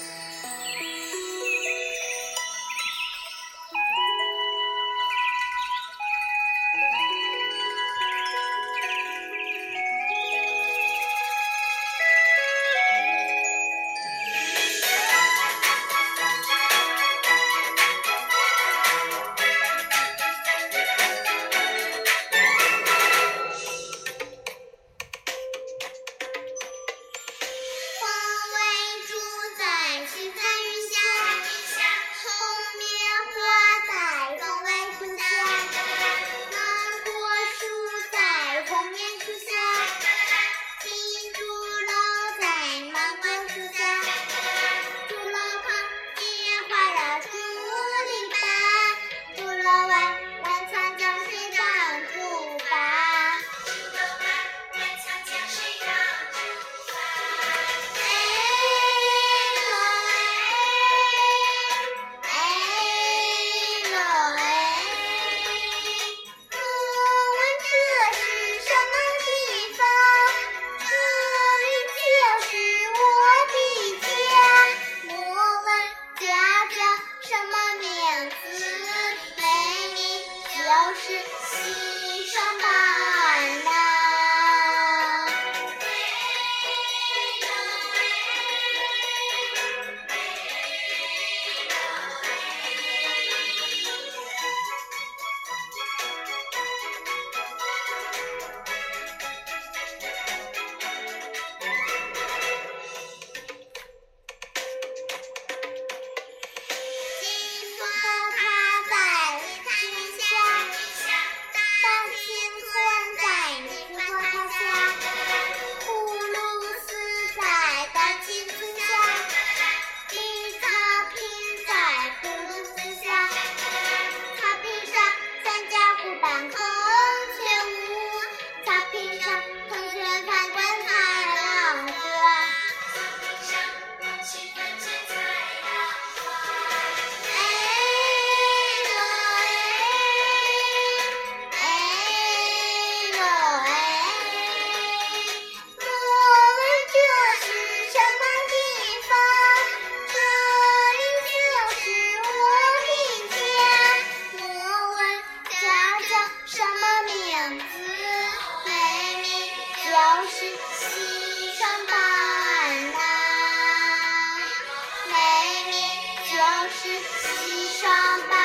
Yeah. 就是西双版纳美名就是西双版